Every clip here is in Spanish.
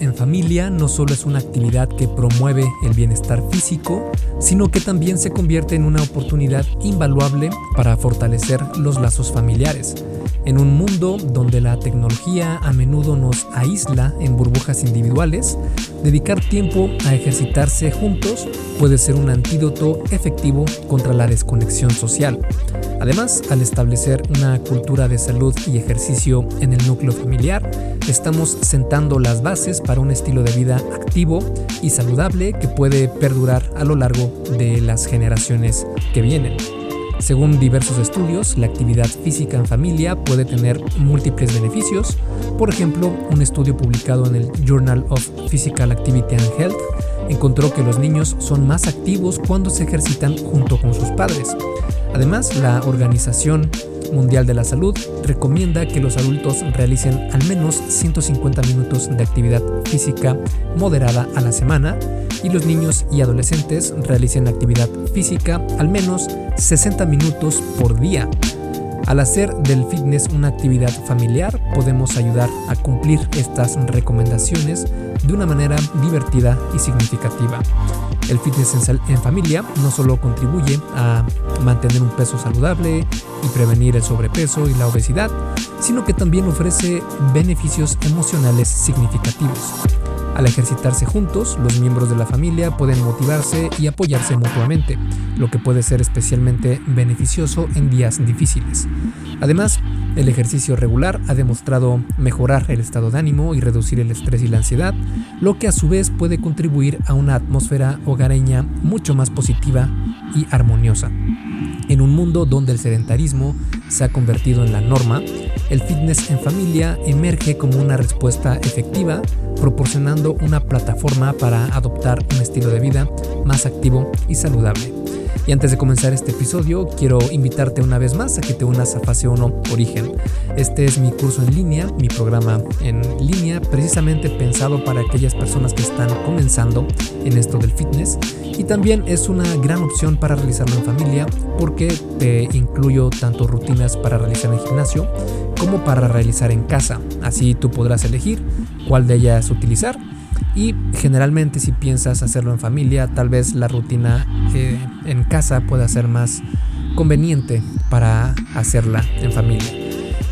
en familia no solo es una actividad que promueve el bienestar físico, sino que también se convierte en una oportunidad invaluable para fortalecer los lazos familiares. En un mundo donde la tecnología a menudo nos aísla en burbujas individuales, dedicar tiempo a ejercitarse juntos puede ser un antídoto efectivo contra la desconexión social. Además, al establecer una cultura de salud y ejercicio en el núcleo familiar, estamos sentando las bases para un estilo de vida activo y saludable que puede perdurar a lo largo de las generaciones que vienen. Según diversos estudios, la actividad física en familia puede tener múltiples beneficios. Por ejemplo, un estudio publicado en el Journal of Physical Activity and Health encontró que los niños son más activos cuando se ejercitan junto con sus padres. Además, la Organización Mundial de la Salud recomienda que los adultos realicen al menos 150 minutos de actividad física moderada a la semana y los niños y adolescentes realicen actividad física al menos 60 minutos por día. Al hacer del fitness una actividad familiar, podemos ayudar a cumplir estas recomendaciones de una manera divertida y significativa. El fitness en, familia no solo contribuye a mantener un peso saludable y prevenir el sobrepeso y la obesidad, sino que también ofrece beneficios emocionales significativos. Al ejercitarse juntos, los miembros de la familia pueden motivarse y apoyarse mutuamente, lo que puede ser especialmente beneficioso en días difíciles. Además, el ejercicio regular ha demostrado mejorar el estado de ánimo y reducir el estrés y la ansiedad, lo que a su vez puede contribuir a una atmósfera hogareña mucho más positiva y armoniosa. En un mundo donde el sedentarismo se ha convertido en la norma, el fitness en familia emerge como una respuesta efectiva, proporcionando una plataforma para adoptar un estilo de vida más activo y saludable. Y antes de comenzar este episodio, quiero invitarte una vez más a que te unas a Fase 1 Origen. Este es mi curso en línea, mi programa en línea, precisamente pensado para aquellas personas que están comenzando en esto del fitness. Y también es una gran opción para realizarlo en familia porque te incluyo tanto rutinas para realizar en gimnasio como para realizar en casa. Así tú podrás elegir cuál de ellas utilizar y generalmente si piensas hacerlo en familia, tal vez la rutina eh, en casa pueda ser más conveniente para hacerla en familia.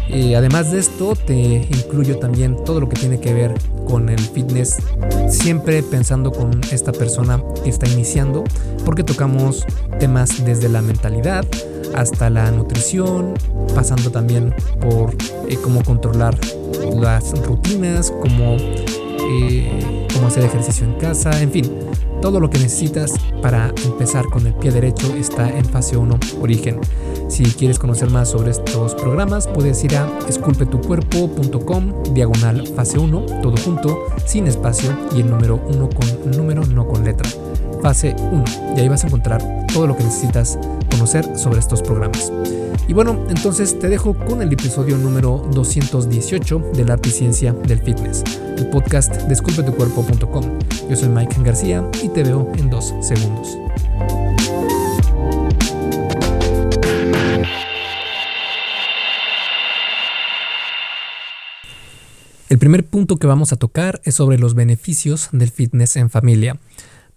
Y además de esto, te incluyo también todo lo que tiene que ver con el fitness, siempre pensando con esta persona que está iniciando, porque tocamos temas desde la mentalidad hasta la nutrición, pasando también por eh, cómo controlar las rutinas, cómo eh, cómo hacer ejercicio en casa, en fin, todo lo que necesitas para empezar con el pie derecho está en fase 1 origen. Si quieres conocer más sobre estos programas, puedes ir a esculpetucuerpo.com diagonal fase 1, todo junto, sin espacio y el número 1 con número, no con letra. Fase 1, y ahí vas a encontrar todo lo que necesitas conocer sobre estos programas. Y bueno, entonces te dejo con el episodio número 218 de la arte ciencia del fitness, el podcast desculpetucuerpo.com. Yo soy Mike García y te veo en dos segundos. El primer punto que vamos a tocar es sobre los beneficios del fitness en familia.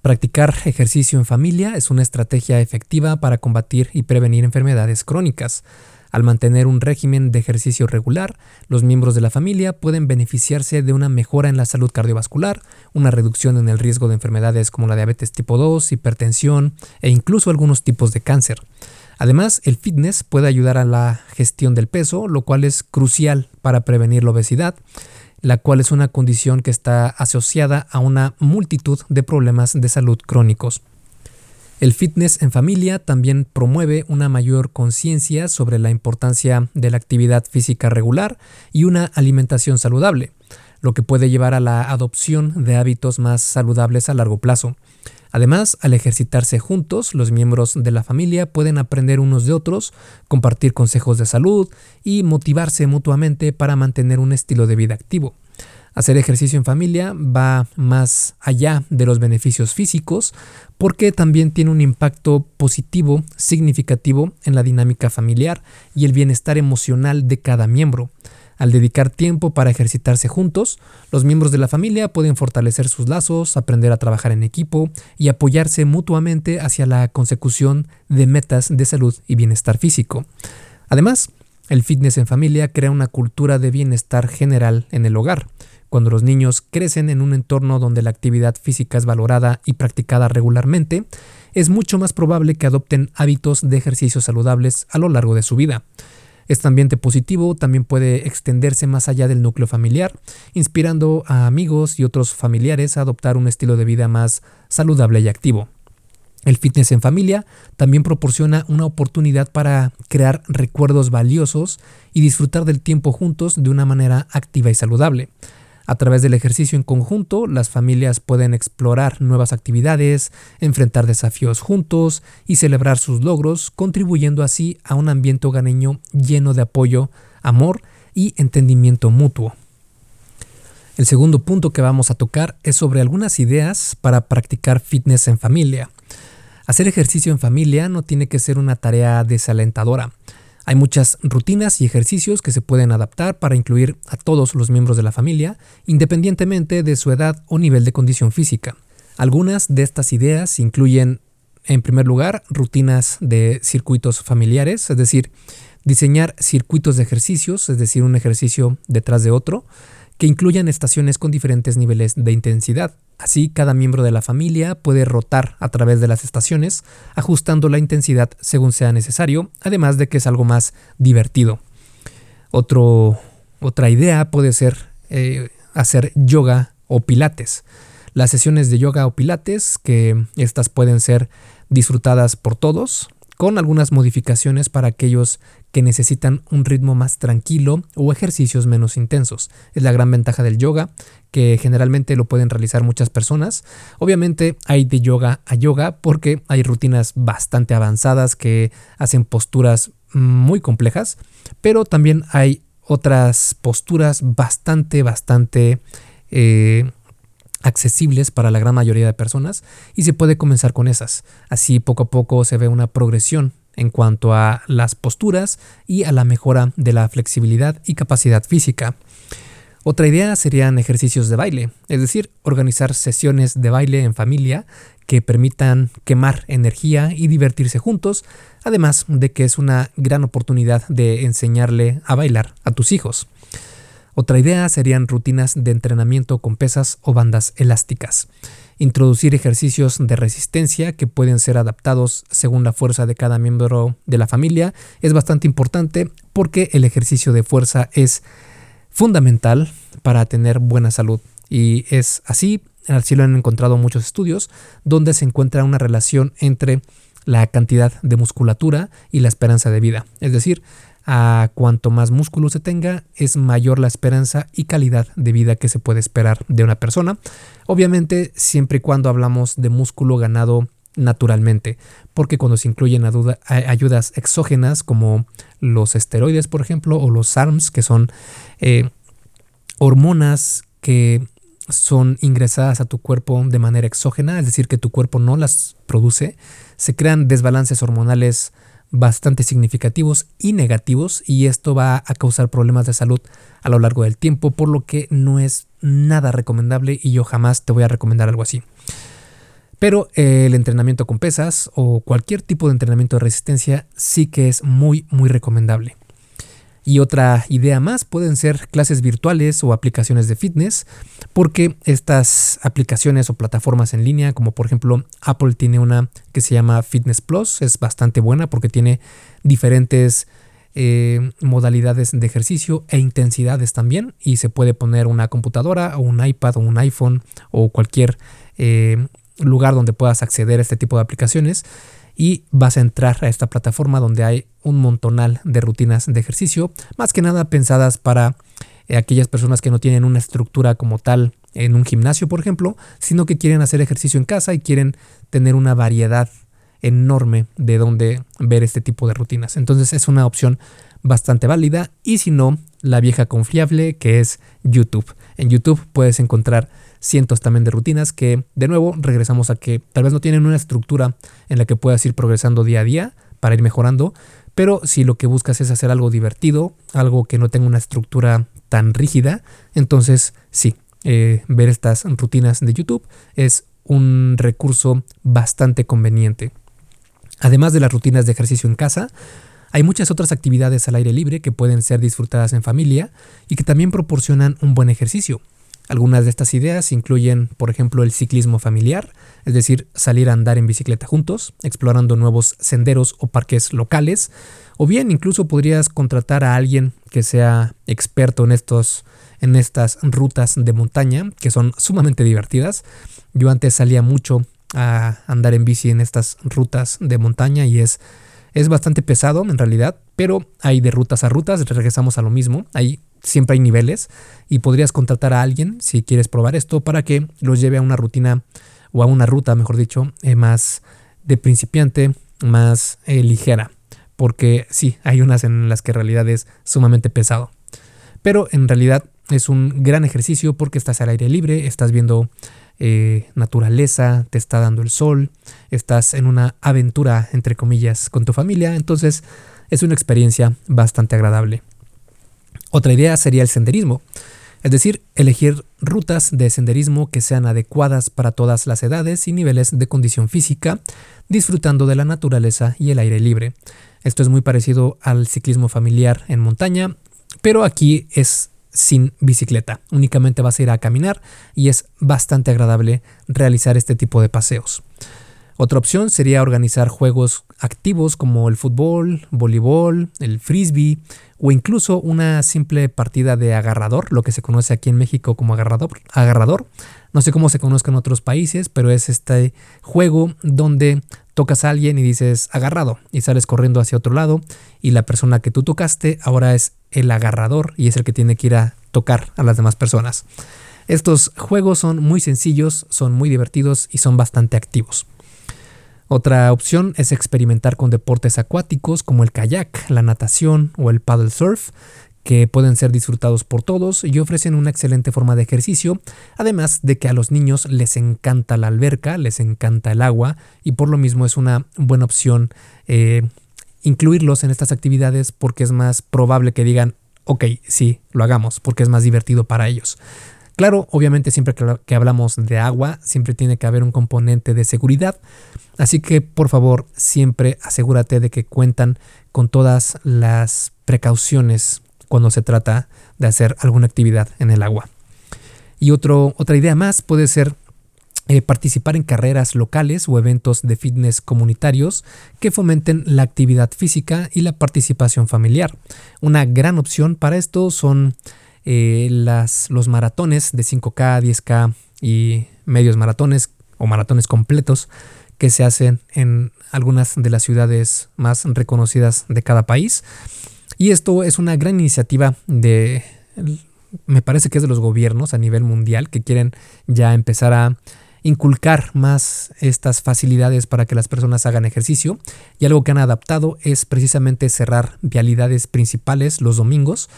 Practicar ejercicio en familia es una estrategia efectiva para combatir y prevenir enfermedades crónicas. Al mantener un régimen de ejercicio regular, los miembros de la familia pueden beneficiarse de una mejora en la salud cardiovascular, una reducción en el riesgo de enfermedades como la diabetes tipo 2, hipertensión e incluso algunos tipos de cáncer. Además, el fitness puede ayudar a la gestión del peso, lo cual es crucial para prevenir la obesidad la cual es una condición que está asociada a una multitud de problemas de salud crónicos. El fitness en familia también promueve una mayor conciencia sobre la importancia de la actividad física regular y una alimentación saludable, lo que puede llevar a la adopción de hábitos más saludables a largo plazo. Además, al ejercitarse juntos, los miembros de la familia pueden aprender unos de otros, compartir consejos de salud y motivarse mutuamente para mantener un estilo de vida activo. Hacer ejercicio en familia va más allá de los beneficios físicos porque también tiene un impacto positivo significativo en la dinámica familiar y el bienestar emocional de cada miembro. Al dedicar tiempo para ejercitarse juntos, los miembros de la familia pueden fortalecer sus lazos, aprender a trabajar en equipo y apoyarse mutuamente hacia la consecución de metas de salud y bienestar físico. Además, el fitness en familia crea una cultura de bienestar general en el hogar. Cuando los niños crecen en un entorno donde la actividad física es valorada y practicada regularmente, es mucho más probable que adopten hábitos de ejercicio saludables a lo largo de su vida. Este ambiente positivo también puede extenderse más allá del núcleo familiar, inspirando a amigos y otros familiares a adoptar un estilo de vida más saludable y activo. El fitness en familia también proporciona una oportunidad para crear recuerdos valiosos y disfrutar del tiempo juntos de una manera activa y saludable. A través del ejercicio en conjunto, las familias pueden explorar nuevas actividades, enfrentar desafíos juntos y celebrar sus logros, contribuyendo así a un ambiente hogareño lleno de apoyo, amor y entendimiento mutuo. El segundo punto que vamos a tocar es sobre algunas ideas para practicar fitness en familia. Hacer ejercicio en familia no tiene que ser una tarea desalentadora. Hay muchas rutinas y ejercicios que se pueden adaptar para incluir a todos los miembros de la familia, independientemente de su edad o nivel de condición física. Algunas de estas ideas incluyen, en primer lugar, rutinas de circuitos familiares, es decir, diseñar circuitos de ejercicios, es decir, un ejercicio detrás de otro, que incluyan estaciones con diferentes niveles de intensidad. Así, cada miembro de la familia puede rotar a través de las estaciones, ajustando la intensidad según sea necesario, además de que es algo más divertido. otra idea puede ser eh, hacer yoga o pilates. Las sesiones de yoga o pilates, que estas pueden ser disfrutadas por todos, con algunas modificaciones para aquellos que necesitan un ritmo más tranquilo o ejercicios menos intensos. Es la gran ventaja del yoga, que generalmente lo pueden realizar muchas personas. Obviamente hay de yoga a yoga porque hay rutinas bastante avanzadas que hacen posturas muy complejas, pero también hay otras posturas bastante, bastante... Eh, accesibles para la gran mayoría de personas y se puede comenzar con esas. Así poco a poco se ve una progresión en cuanto a las posturas y a la mejora de la flexibilidad y capacidad física. Otra idea serían ejercicios de baile, es decir, organizar sesiones de baile en familia que permitan quemar energía y divertirse juntos, además de que es una gran oportunidad de enseñarle a bailar a tus hijos. Otra idea serían rutinas de entrenamiento con pesas o bandas elásticas. Introducir ejercicios de resistencia que pueden ser adaptados según la fuerza de cada miembro de la familia es bastante importante porque el ejercicio de fuerza es fundamental para tener buena salud. Y es así, así lo han encontrado muchos estudios, donde se encuentra una relación entre la cantidad de musculatura y la esperanza de vida. Es decir, a cuanto más músculo se tenga, es mayor la esperanza y calidad de vida que se puede esperar de una persona. Obviamente, siempre y cuando hablamos de músculo ganado naturalmente, porque cuando se incluyen ayudas exógenas como los esteroides, por ejemplo, o los SARMs, que son eh, hormonas que son ingresadas a tu cuerpo de manera exógena, es decir, que tu cuerpo no las produce, se crean desbalances hormonales bastante significativos y negativos y esto va a causar problemas de salud a lo largo del tiempo, por lo que no es nada recomendable y yo jamás te voy a recomendar algo así. Pero el entrenamiento con pesas o cualquier tipo de entrenamiento de resistencia sí que es muy muy recomendable. Y otra idea más pueden ser clases virtuales o aplicaciones de fitness, porque estas aplicaciones o plataformas en línea, como por ejemplo Apple tiene una que se llama Fitness Plus, es bastante buena porque tiene diferentes eh, modalidades de ejercicio e intensidades también, y se puede poner una computadora o un iPad o un iPhone o cualquier eh, lugar donde puedas acceder a este tipo de aplicaciones y vas a entrar a esta plataforma donde hay un montonal de rutinas de ejercicio, más que nada pensadas para eh, aquellas personas que no tienen una estructura como tal en un gimnasio, por ejemplo, sino que quieren hacer ejercicio en casa y quieren tener una variedad enorme de donde ver este tipo de rutinas. Entonces es una opción bastante válida y si no, la vieja confiable que es YouTube. En YouTube puedes encontrar cientos también de rutinas que, de nuevo, regresamos a que tal vez no tienen una estructura en la que puedas ir progresando día a día para ir mejorando, pero si lo que buscas es hacer algo divertido, algo que no tenga una estructura tan rígida. Entonces, sí, eh, ver estas rutinas de YouTube es un recurso bastante conveniente. Además de las rutinas de ejercicio en casa, hay muchas otras actividades al aire libre que pueden ser disfrutadas en familia y que también proporcionan un buen ejercicio. Algunas de estas ideas incluyen, por ejemplo, el ciclismo familiar, es decir, salir a andar en bicicleta juntos, explorando nuevos senderos o parques locales, o bien incluso podrías contratar a alguien que sea experto en estos en estas rutas de montaña que son sumamente divertidas. Yo antes salía mucho a andar en bici en estas rutas de montaña y es es bastante pesado en realidad, pero hay de rutas a rutas, regresamos a lo mismo. Hay siempre hay niveles y podrías contratar a alguien si quieres probar esto para que los lleve a una rutina o a una ruta, mejor dicho, eh, más de principiante, más eh, ligera, porque sí, hay unas en las que en realidad es sumamente pesado. Pero en realidad es un gran ejercicio porque estás al aire libre, estás viendo eh, naturaleza, te está dando el sol, estás en una aventura, entre comillas, con tu familia, entonces es una experiencia bastante agradable. Otra idea sería el senderismo, es decir, elegir rutas de senderismo que sean adecuadas para todas las edades y niveles de condición física, disfrutando de la naturaleza y el aire libre. Esto es muy parecido al ciclismo familiar en montaña, pero aquí es sin bicicleta, únicamente vas a ir a caminar y es bastante agradable realizar este tipo de paseos. Otra opción sería organizar juegos activos como el fútbol, voleibol, el frisbee o incluso una simple partida de agarrador, lo que se conoce aquí en México como agarrador. agarrador. No sé cómo se conozca en otros países, pero es este juego donde tocas a alguien y dices agarrado y sales corriendo hacia otro lado y la persona que tú tocaste ahora es el agarrador y es el que tiene que ir a tocar a las demás personas. Estos juegos son muy sencillos, son muy divertidos y son bastante activos. Otra opción es experimentar con deportes acuáticos como el kayak, la natación o el paddle surf, que pueden ser disfrutados por todos y ofrecen una excelente forma de ejercicio, además de que a los niños les encanta la alberca, les encanta el agua y por lo mismo es una buena opción eh, incluirlos en estas actividades porque es más probable que digan, ok, sí, lo hagamos, porque es más divertido para ellos. Claro, obviamente siempre que, hablamos de agua, siempre tiene que haber un componente de seguridad. Así que por favor, siempre asegúrate de que cuentan con todas las precauciones cuando se trata de hacer alguna actividad en el agua. Y otra idea más puede ser eh, participar en carreras locales o eventos de fitness comunitarios que fomenten la actividad física y la participación familiar. Una gran opción para esto son eh, los maratones de 5K, 10K y medios maratones o maratones completos que se hacen en algunas de las ciudades más reconocidas de cada país. Y esto es una gran iniciativa de, me parece que es de los gobiernos a nivel mundial que quieren ya empezar a inculcar más estas facilidades para que las personas hagan ejercicio y algo que han adaptado es precisamente cerrar vialidades principales los domingos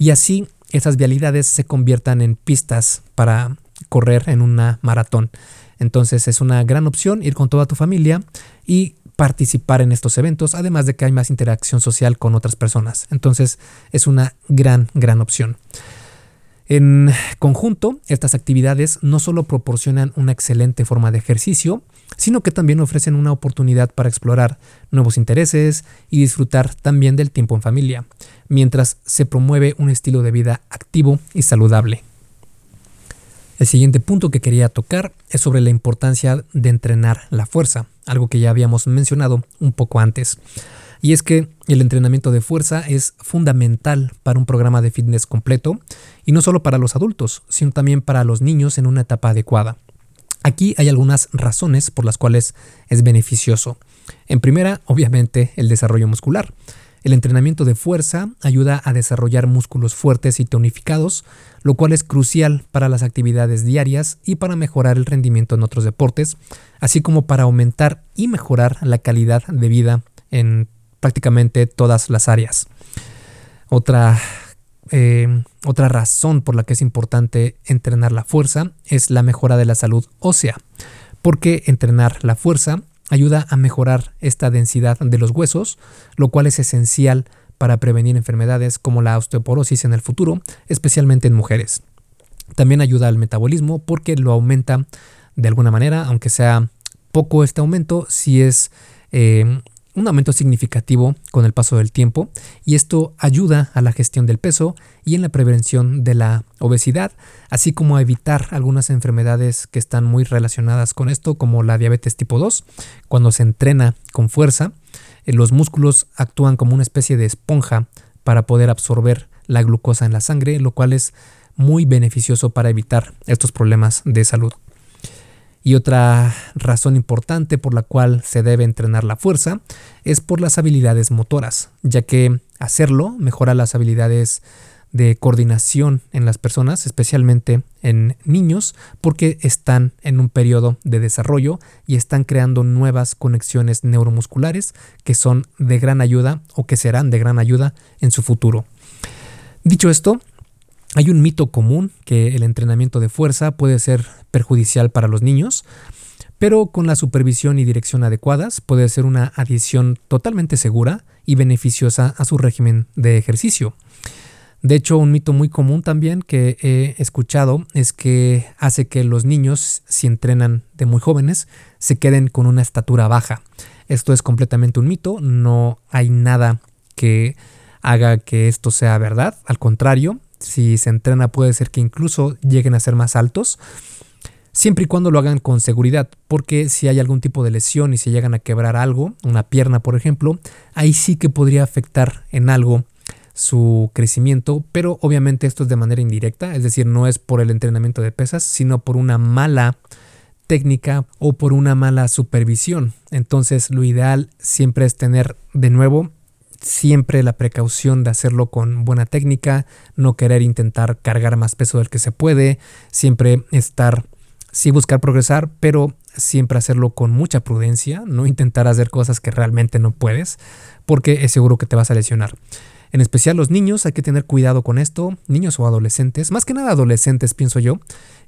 y así esas vialidades se conviertan en pistas para correr en una maratón. Entonces es una gran opción ir con toda tu familia y participar en estos eventos, además de que hay más interacción social con otras personas. Entonces es una gran, gran opción. En conjunto, estas actividades no solo proporcionan una excelente forma de ejercicio, sino que también ofrecen una oportunidad para explorar nuevos intereses y disfrutar también del tiempo en familia, mientras se promueve un estilo de vida activo y saludable. El siguiente punto que quería tocar es sobre la importancia de entrenar la fuerza, algo que ya habíamos mencionado un poco antes. Y es que el entrenamiento de fuerza es fundamental para un programa de fitness completo, y no solo para los adultos, sino también para los niños en una etapa adecuada. Aquí hay algunas razones por las cuales es beneficioso. En primera, obviamente, el desarrollo muscular. El entrenamiento de fuerza ayuda a desarrollar músculos fuertes y tonificados, lo cual es crucial para las actividades diarias y para mejorar el rendimiento en otros deportes, así como para aumentar y mejorar la calidad de vida en prácticamente todas las áreas. Otra, eh, otra razón por la que es importante entrenar la fuerza es la mejora de la salud ósea, porque entrenar la fuerza ayuda a mejorar esta densidad de los huesos, lo cual es esencial para prevenir enfermedades como la osteoporosis en el futuro, especialmente en mujeres. También ayuda al metabolismo porque lo aumenta de alguna manera, aunque sea poco este aumento, si es eh, un aumento significativo con el paso del tiempo y esto ayuda a la gestión del peso y en la prevención de la obesidad, así como a evitar algunas enfermedades que están muy relacionadas con esto, como la diabetes tipo 2. Cuando se entrena con fuerza, eh, los músculos actúan como una especie de esponja para poder absorber la glucosa en la sangre, lo cual es muy beneficioso para evitar estos problemas de salud. Y otra razón importante por la cual se debe entrenar la fuerza es por las habilidades motoras, ya que hacerlo mejora las habilidades de coordinación en las personas, especialmente en niños, porque están en un periodo de desarrollo y están creando nuevas conexiones neuromusculares que son de gran ayuda o que serán de gran ayuda en su futuro. Dicho esto, hay un mito común que el entrenamiento de fuerza puede ser perjudicial para los niños, pero con la supervisión y dirección adecuadas puede ser una adición totalmente segura y beneficiosa a su régimen de ejercicio. De hecho, un mito muy común también que he escuchado es que hace que los niños, si entrenan de muy jóvenes, se queden con una estatura baja. Esto es completamente un mito, no hay nada que haga que esto sea verdad, al contrario, si se entrena puede ser que incluso lleguen a ser más altos, siempre y cuando lo hagan con seguridad, porque si hay algún tipo de lesión y se llegan a quebrar algo, una pierna por ejemplo, ahí sí que podría afectar en algo su crecimiento, pero obviamente esto es de manera indirecta, es decir, no es por el entrenamiento de pesas, sino por una mala técnica o por una mala supervisión. Entonces lo ideal siempre es tener de nuevo siempre la precaución de hacerlo con buena técnica, no querer intentar cargar más peso del que se puede, siempre estar, sí buscar progresar, pero siempre hacerlo con mucha prudencia, no intentar hacer cosas que realmente no puedes, porque es seguro que te vas a lesionar. En especial los niños, hay que tener cuidado con esto, niños o adolescentes, más que nada adolescentes pienso yo,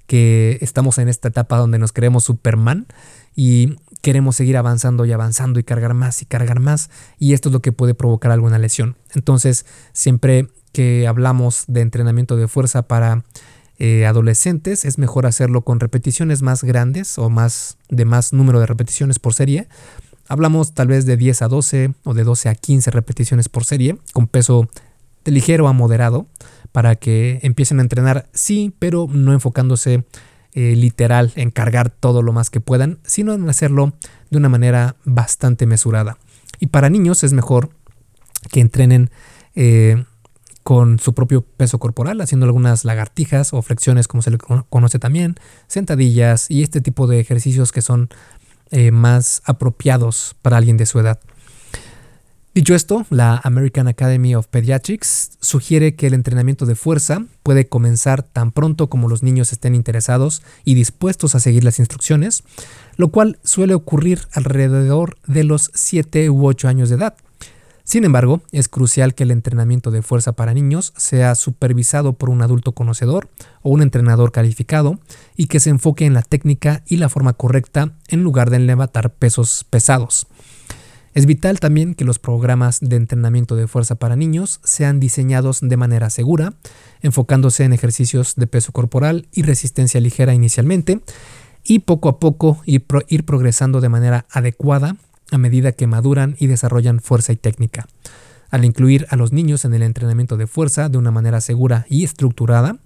que estamos en esta etapa donde nos creemos Superman y queremos seguir avanzando y avanzando y cargar más y cargar más y esto es lo que puede provocar alguna lesión. Entonces, siempre que hablamos de entrenamiento de fuerza para eh, adolescentes, es mejor hacerlo con repeticiones más grandes o más de más número de repeticiones por serie. Hablamos tal vez de 10 a 12 o de 12 a 15 repeticiones por serie con peso de ligero a moderado para que empiecen a entrenar, sí, pero no enfocándose eh, literal en cargar todo lo más que puedan, sino en hacerlo de una manera bastante mesurada. Y para niños es mejor que entrenen eh, con su propio peso corporal, haciendo algunas lagartijas o flexiones, como se le conoce también, sentadillas y este tipo de ejercicios que son eh, más apropiados para alguien de su edad. Dicho esto, la American Academy of Pediatrics sugiere que el entrenamiento de fuerza puede comenzar tan pronto como los niños estén interesados y dispuestos a seguir las instrucciones, lo cual suele ocurrir alrededor de los 7 u 8 años de edad. Sin embargo, es crucial que el entrenamiento de fuerza para niños sea supervisado por un adulto conocedor o un entrenador calificado y que se enfoque en la técnica y la forma correcta en lugar de levantar pesos pesados. Es vital también que los programas de entrenamiento de fuerza para niños sean diseñados de manera segura, enfocándose en ejercicios de peso corporal y resistencia ligera inicialmente, y poco a poco ir, progresando de manera adecuada a medida que maduran y desarrollan fuerza y técnica. Al incluir a los niños en el entrenamiento de fuerza de una manera segura y estructurada,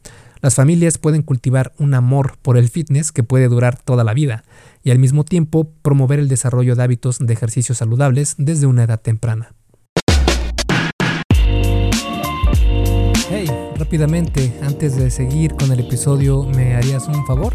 las familias pueden cultivar un amor por el fitness que puede durar toda la vida y al mismo tiempo promover el desarrollo de hábitos de ejercicio saludables desde una edad temprana. Hey, rápidamente, antes de seguir con el episodio, ¿me harías un favor?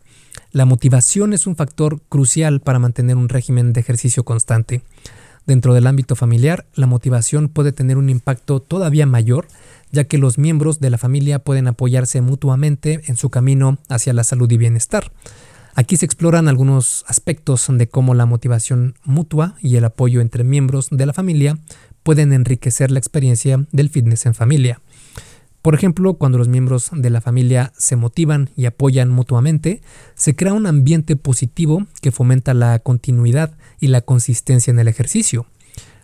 La motivación es un factor crucial para mantener un régimen de ejercicio constante. Dentro del ámbito familiar, la motivación puede tener un impacto todavía mayor, ya que los miembros de la familia pueden apoyarse mutuamente en su camino hacia la salud y bienestar. Aquí se exploran algunos aspectos de cómo la motivación mutua y el apoyo entre miembros de la familia pueden enriquecer la experiencia del fitness en familia. Por ejemplo, cuando los miembros de la familia se motivan y apoyan mutuamente, se crea un ambiente positivo que fomenta la continuidad y la consistencia en el ejercicio.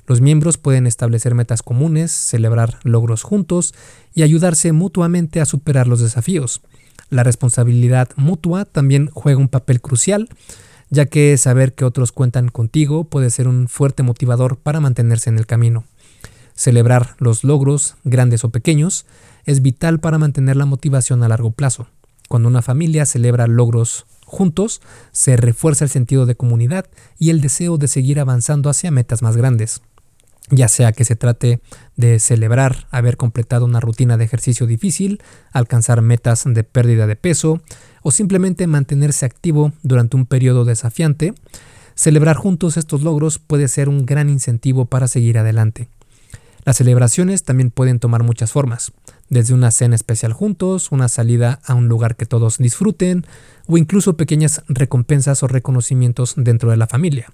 Los miembros pueden establecer metas comunes, celebrar logros juntos y ayudarse mutuamente a superar los desafíos. La responsabilidad mutua también juega un papel crucial, ya que saber que otros cuentan contigo puede ser un fuerte motivador para mantenerse en el camino. Celebrar los logros, grandes o pequeños, es vital para mantener la motivación a largo plazo. Cuando una familia celebra logros juntos, se refuerza el sentido de comunidad y el deseo de seguir avanzando hacia metas más grandes. Ya sea que se trate de celebrar haber completado una rutina de ejercicio difícil, alcanzar metas de pérdida de peso o simplemente mantenerse activo durante un periodo desafiante, celebrar juntos estos logros puede ser un gran incentivo para seguir adelante. Las celebraciones también pueden tomar muchas formas desde una cena especial juntos, una salida a un lugar que todos disfruten o incluso pequeñas recompensas o reconocimientos dentro de la familia.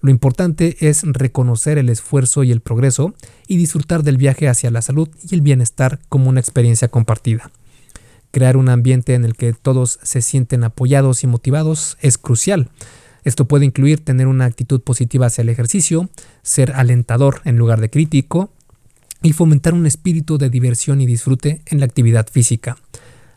Lo importante es reconocer el esfuerzo y el progreso y disfrutar del viaje hacia la salud y el bienestar como una experiencia compartida. Crear un ambiente en el que todos se sienten apoyados y motivados es crucial. Esto puede incluir tener una actitud positiva hacia el ejercicio, ser alentador en lugar de crítico, y fomentar un espíritu de diversión y disfrute en la actividad física.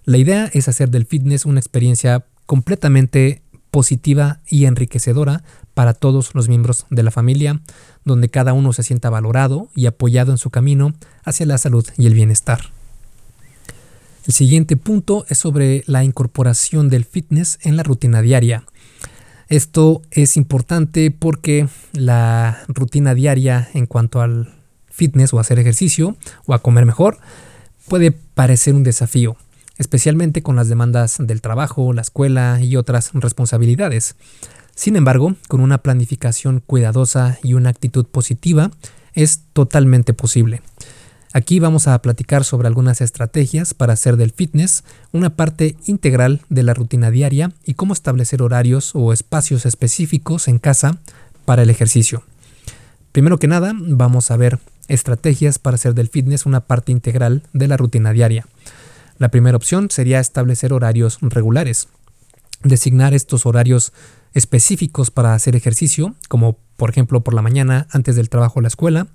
La idea es hacer del fitness una experiencia completamente positiva y enriquecedora para todos los miembros de la familia, donde cada uno se sienta valorado y apoyado en su camino hacia la salud y el bienestar. El siguiente punto es sobre la incorporación del fitness en la rutina diaria. Esto es importante porque la rutina diaria en cuanto al fitness o hacer ejercicio o a comer mejor, puede parecer un desafío, especialmente con las demandas del trabajo, la escuela y otras responsabilidades. Sin embargo, con una planificación cuidadosa y una actitud positiva, es totalmente posible. Aquí vamos a platicar sobre algunas estrategias para hacer del fitness una parte integral de la rutina diaria y cómo establecer horarios o espacios específicos en casa para el ejercicio. Primero que nada, vamos a ver estrategias para hacer del fitness una parte integral de la rutina diaria. La primera opción sería establecer horarios regulares. Designar estos horarios específicos para hacer ejercicio, como por ejemplo por la mañana antes del trabajo o la escuela,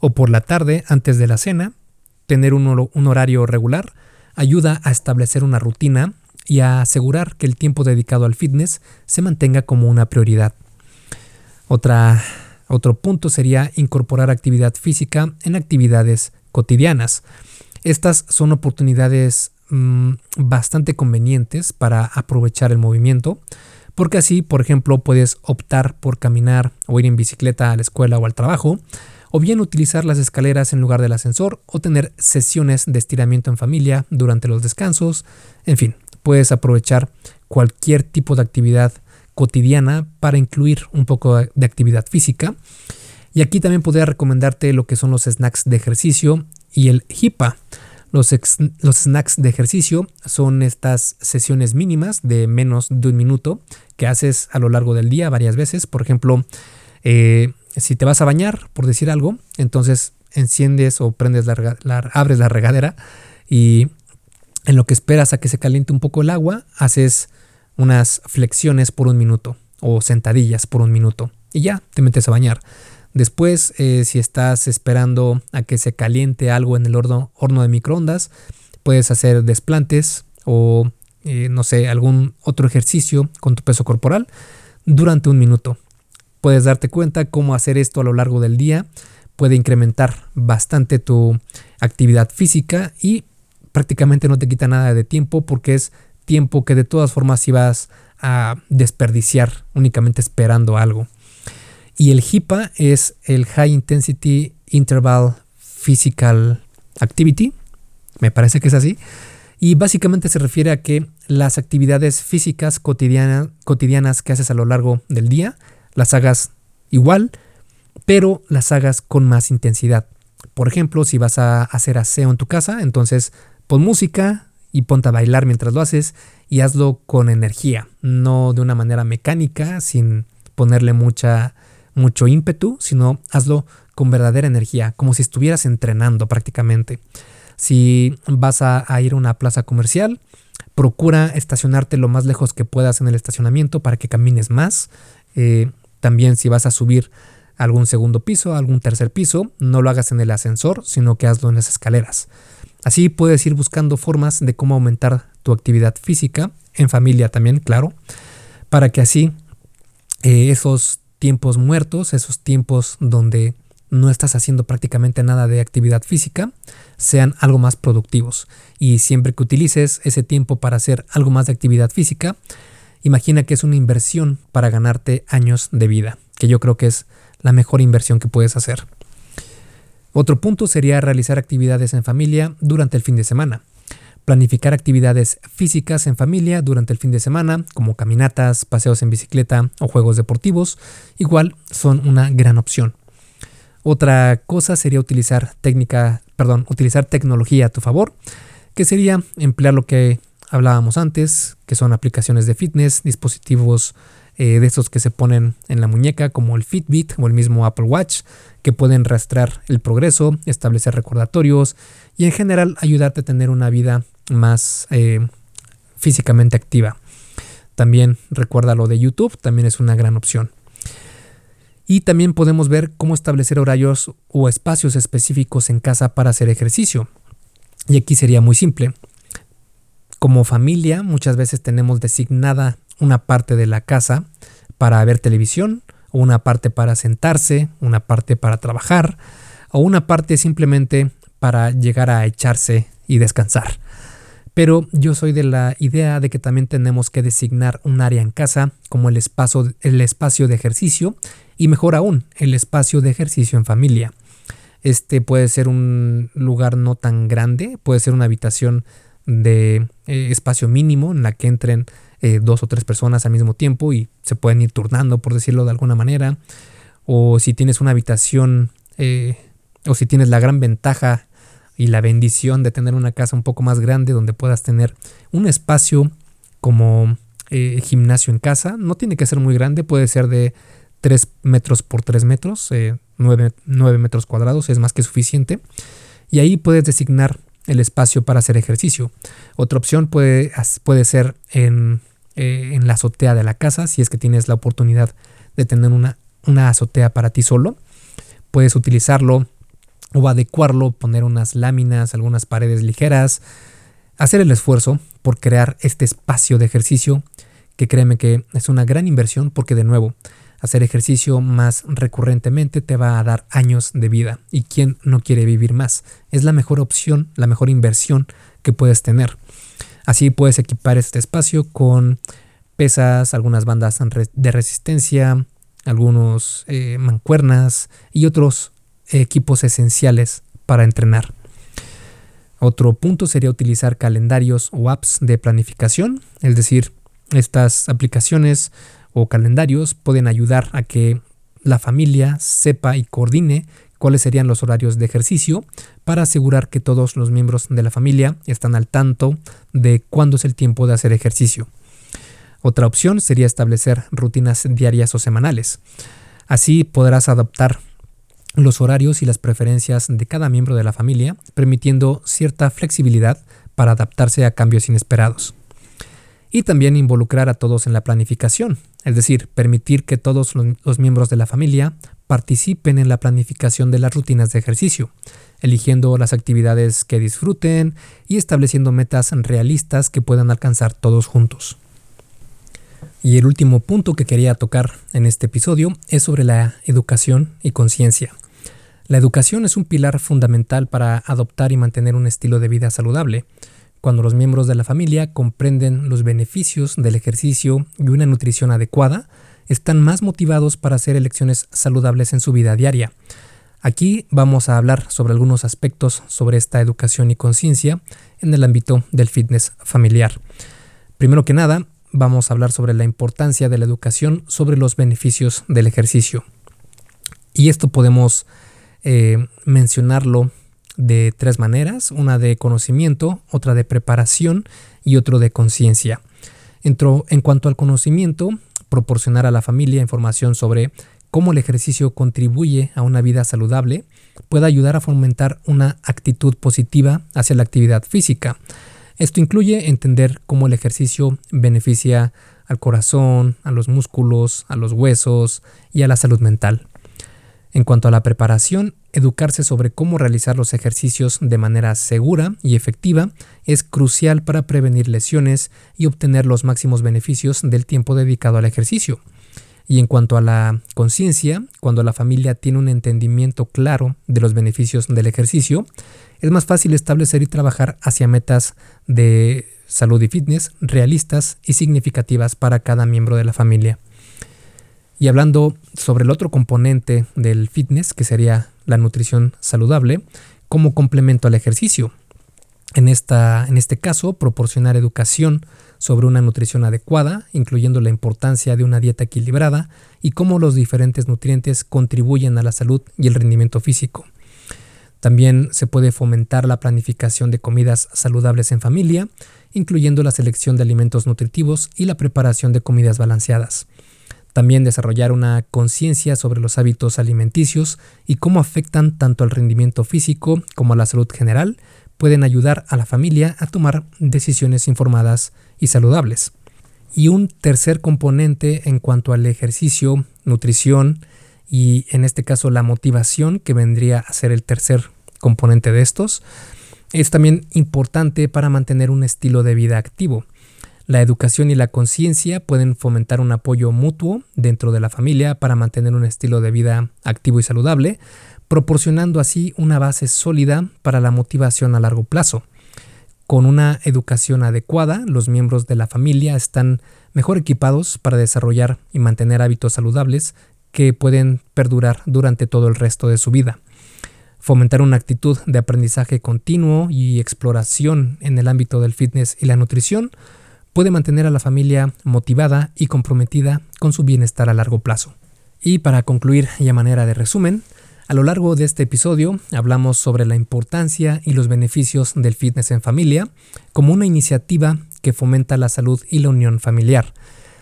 o por la tarde antes de la cena. Tener un, un horario regular ayuda a establecer una rutina y a asegurar que el tiempo dedicado al fitness se mantenga como una prioridad. Otra otro punto sería incorporar actividad física en actividades cotidianas. Estas son oportunidades mm, bastante convenientes para aprovechar el movimiento, porque así, por ejemplo, puedes optar por caminar o ir en bicicleta a la escuela o al trabajo, o bien utilizar las escaleras en lugar del ascensor o tener sesiones de estiramiento en familia durante los descansos. En fin, puedes aprovechar cualquier tipo de actividad cotidiana para incluir un poco de actividad física. Y aquí también podría recomendarte lo que son los snacks de ejercicio y el HIPAA. Los, snacks de ejercicio son estas sesiones mínimas de menos de un minuto que haces a lo largo del día varias veces. Por ejemplo, eh, si te vas a bañar, por decir algo, entonces enciendes o prendes la, abres la regadera y en lo que esperas a que se caliente un poco el agua, haces unas flexiones por un minuto o sentadillas por un minuto y ya te metes a bañar. Después, eh, si estás esperando a que se caliente algo en el horno, horno de microondas, puedes hacer desplantes o, eh, no sé, algún otro ejercicio con tu peso corporal durante un minuto. Puedes darte cuenta cómo hacer esto a lo largo del día puede incrementar bastante tu actividad física y prácticamente no te quita nada de tiempo porque es tiempo que de todas formas ibas a desperdiciar únicamente esperando algo. Y el HIPAA es el High Intensity Interval Physical Activity, me parece que es así, y básicamente se refiere a que las actividades físicas cotidianas que haces a lo largo del día las hagas igual, pero las hagas con más intensidad. Por ejemplo, si vas a hacer aseo en tu casa, entonces pon música y ponte a bailar mientras lo haces y hazlo con energía, no de una manera mecánica, sin ponerle mucha, mucho ímpetu, sino hazlo con verdadera energía, como si estuvieras entrenando prácticamente. Si vas a, ir a una plaza comercial, procura estacionarte lo más lejos que puedas en el estacionamiento para que camines más. Eh, también si vas a subir algún segundo piso, algún tercer piso, no lo hagas en el ascensor, sino que hazlo en las escaleras. Así puedes ir buscando formas de cómo aumentar tu actividad física, en familia también, claro, para que así eh, esos tiempos muertos, esos tiempos donde no estás haciendo prácticamente nada de actividad física, sean algo más productivos. Y siempre que utilices ese tiempo para hacer algo más de actividad física, imagina que es una inversión para ganarte años de vida, que yo creo que es la mejor inversión que puedes hacer. Otro punto sería realizar actividades en familia durante el fin de semana. Planificar actividades físicas en familia durante el fin de semana, como caminatas, paseos en bicicleta o juegos deportivos, igual son una gran opción. Otra cosa sería utilizar técnica, perdón, utilizar tecnología a tu favor, que sería emplear lo que hablábamos antes, que son aplicaciones de fitness, dispositivos eh, de estos que se ponen en la muñeca, como el Fitbit o el mismo Apple Watch, que pueden rastrear el progreso, establecer recordatorios y en general ayudarte a tener una vida más eh, físicamente activa. También recuerda lo de YouTube, también es una gran opción. Y también podemos ver cómo establecer horarios o espacios específicos en casa para hacer ejercicio. Y aquí sería muy simple. Como familia muchas veces tenemos designada una parte de la casa para ver televisión, una parte para sentarse, una parte para trabajar, o una parte simplemente para llegar a echarse y descansar. Pero yo soy de la idea de que también tenemos que designar un área en casa como el espacio, el espacio de ejercicio y mejor aún, el espacio de ejercicio en familia. Este puede ser un lugar no tan grande, puede ser una habitación de eh, espacio mínimo en la que entren eh, dos o tres personas al mismo tiempo y se pueden ir turnando, por decirlo de alguna manera. O si tienes una habitación, eh, o si tienes la gran ventaja y la bendición de tener una casa un poco más grande donde puedas tener un espacio como eh, gimnasio en casa. No tiene que ser muy grande, puede ser de 3 metros por 3 metros, 9, 9 metros cuadrados, es más que suficiente. Y ahí puedes designar el espacio para hacer ejercicio. Otra opción puede, puede ser en eh, en la azotea de la casa, si es que tienes la oportunidad de tener una, una azotea para ti solo. Puedes utilizarlo o adecuarlo, poner unas láminas, algunas paredes ligeras, hacer el esfuerzo por crear este espacio de ejercicio que créeme que es una gran inversión porque de nuevo, hacer ejercicio más recurrentemente te va a dar años de vida y quién no quiere vivir más. Es la mejor opción, la mejor inversión que puedes tener. Así puedes equipar este espacio con pesas, algunas bandas de resistencia, algunos eh, mancuernas y otros equipos esenciales para entrenar. Otro punto sería utilizar calendarios o apps de planificación, es decir, estas aplicaciones o calendarios pueden ayudar a que la familia sepa y coordine cuáles serían los horarios de ejercicio para asegurar que todos los miembros de la familia están al tanto de cuándo es el tiempo de hacer ejercicio. Otra opción sería establecer rutinas diarias o semanales. Así podrás adaptar los horarios y las preferencias de cada miembro de la familia, permitiendo cierta flexibilidad para adaptarse a cambios inesperados. Y también involucrar a todos en la planificación, es decir, permitir que todos los miembros de la familia participen en la planificación de las rutinas de ejercicio, eligiendo las actividades que disfruten y estableciendo metas realistas que puedan alcanzar todos juntos. Y el último punto que quería tocar en este episodio es sobre la educación y conciencia. La educación es un pilar fundamental para adoptar y mantener un estilo de vida saludable. Cuando los miembros de la familia comprenden los beneficios del ejercicio y una nutrición adecuada, están más motivados para hacer elecciones saludables en su vida diaria. Aquí vamos a hablar sobre algunos aspectos sobre esta educación y conciencia en el ámbito del fitness familiar. Primero que nada, vamos a hablar sobre la importancia de la educación sobre los beneficios del ejercicio. Y esto podemos eh, mencionarlo de tres maneras, una de conocimiento, otra de preparación y otro de conciencia. En cuanto al conocimiento, proporcionar a la familia información sobre cómo el ejercicio contribuye a una vida saludable puede ayudar a fomentar una actitud positiva hacia la actividad física. Esto incluye entender cómo el ejercicio beneficia al corazón, a los músculos, a los huesos y a la salud mental. En cuanto a la preparación, educarse sobre cómo realizar los ejercicios de manera segura y efectiva es crucial para prevenir lesiones y obtener los máximos beneficios del tiempo dedicado al ejercicio. Y en cuanto a la conciencia, cuando la familia tiene un entendimiento claro de los beneficios del ejercicio, es más fácil establecer y trabajar hacia metas de salud y fitness realistas y significativas para cada miembro de la familia. Y hablando sobre el otro componente del fitness, que sería la nutrición saludable, como complemento al ejercicio. En, esta, en este caso, proporcionar educación sobre una nutrición adecuada, incluyendo la importancia de una dieta equilibrada y cómo los diferentes nutrientes contribuyen a la salud y el rendimiento físico. También se puede fomentar la planificación de comidas saludables en familia, incluyendo la selección de alimentos nutritivos y la preparación de comidas balanceadas. También desarrollar una conciencia sobre los hábitos alimenticios y cómo afectan tanto al rendimiento físico como a la salud general pueden ayudar a la familia a tomar decisiones informadas y saludables. Y un tercer componente en cuanto al ejercicio, nutrición y en este caso la motivación, que vendría a ser el tercer componente de estos, es también importante para mantener un estilo de vida activo. La educación y la conciencia pueden fomentar un apoyo mutuo dentro de la familia para mantener un estilo de vida activo y saludable, proporcionando así una base sólida para la motivación a largo plazo. Con una educación adecuada, los miembros de la familia están mejor equipados para desarrollar y mantener hábitos saludables que pueden perdurar durante todo el resto de su vida. Fomentar una actitud de aprendizaje continuo y exploración en el ámbito del fitness y la nutrición puede mantener a la familia motivada y comprometida con su bienestar a largo plazo. Y para concluir y a manera de resumen, a lo largo de este episodio hablamos sobre la importancia y los beneficios del fitness en familia como una iniciativa que fomenta la salud y la unión familiar.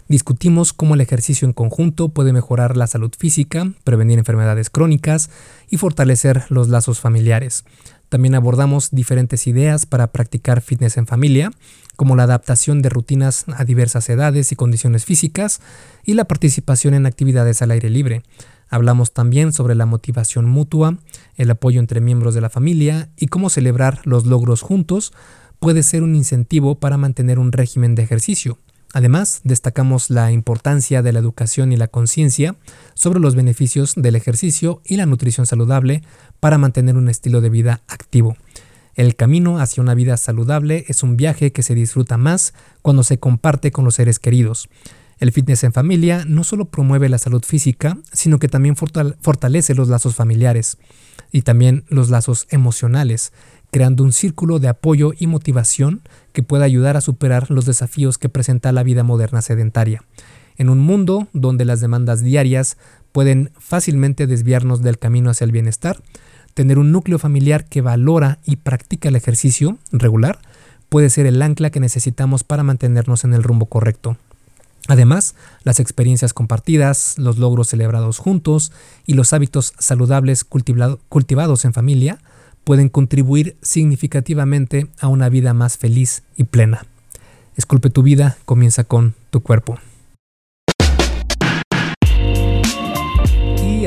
Discutimos cómo el ejercicio en conjunto puede mejorar la salud física, prevenir enfermedades crónicas y fortalecer los lazos familiares. También abordamos diferentes ideas para practicar fitness en familia, como la adaptación de rutinas a diversas edades y condiciones físicas y la participación en actividades al aire libre. Hablamos también sobre la motivación mutua, el apoyo entre miembros de la familia y cómo celebrar los logros juntos puede ser un incentivo para mantener un régimen de ejercicio. Además, destacamos la importancia de la educación y la conciencia sobre los beneficios del ejercicio y la nutrición saludable para mantener un estilo de vida activo. El camino hacia una vida saludable es un viaje que se disfruta más cuando se comparte con los seres queridos. El fitness en familia no solo promueve la salud física, sino que también fortalece los lazos familiares y también los lazos emocionales, creando un círculo de apoyo y motivación que pueda ayudar a superar los desafíos que presenta la vida moderna sedentaria. En un mundo donde las demandas diarias pueden fácilmente desviarnos del camino hacia el bienestar, Tener un núcleo familiar que valora y practica el ejercicio regular puede ser el ancla que necesitamos para mantenernos en el rumbo correcto. Además, las experiencias compartidas, los logros celebrados juntos y los hábitos saludables cultivados en familia pueden contribuir significativamente a una vida más feliz y plena. Esculpe tu vida, comienza con tu cuerpo.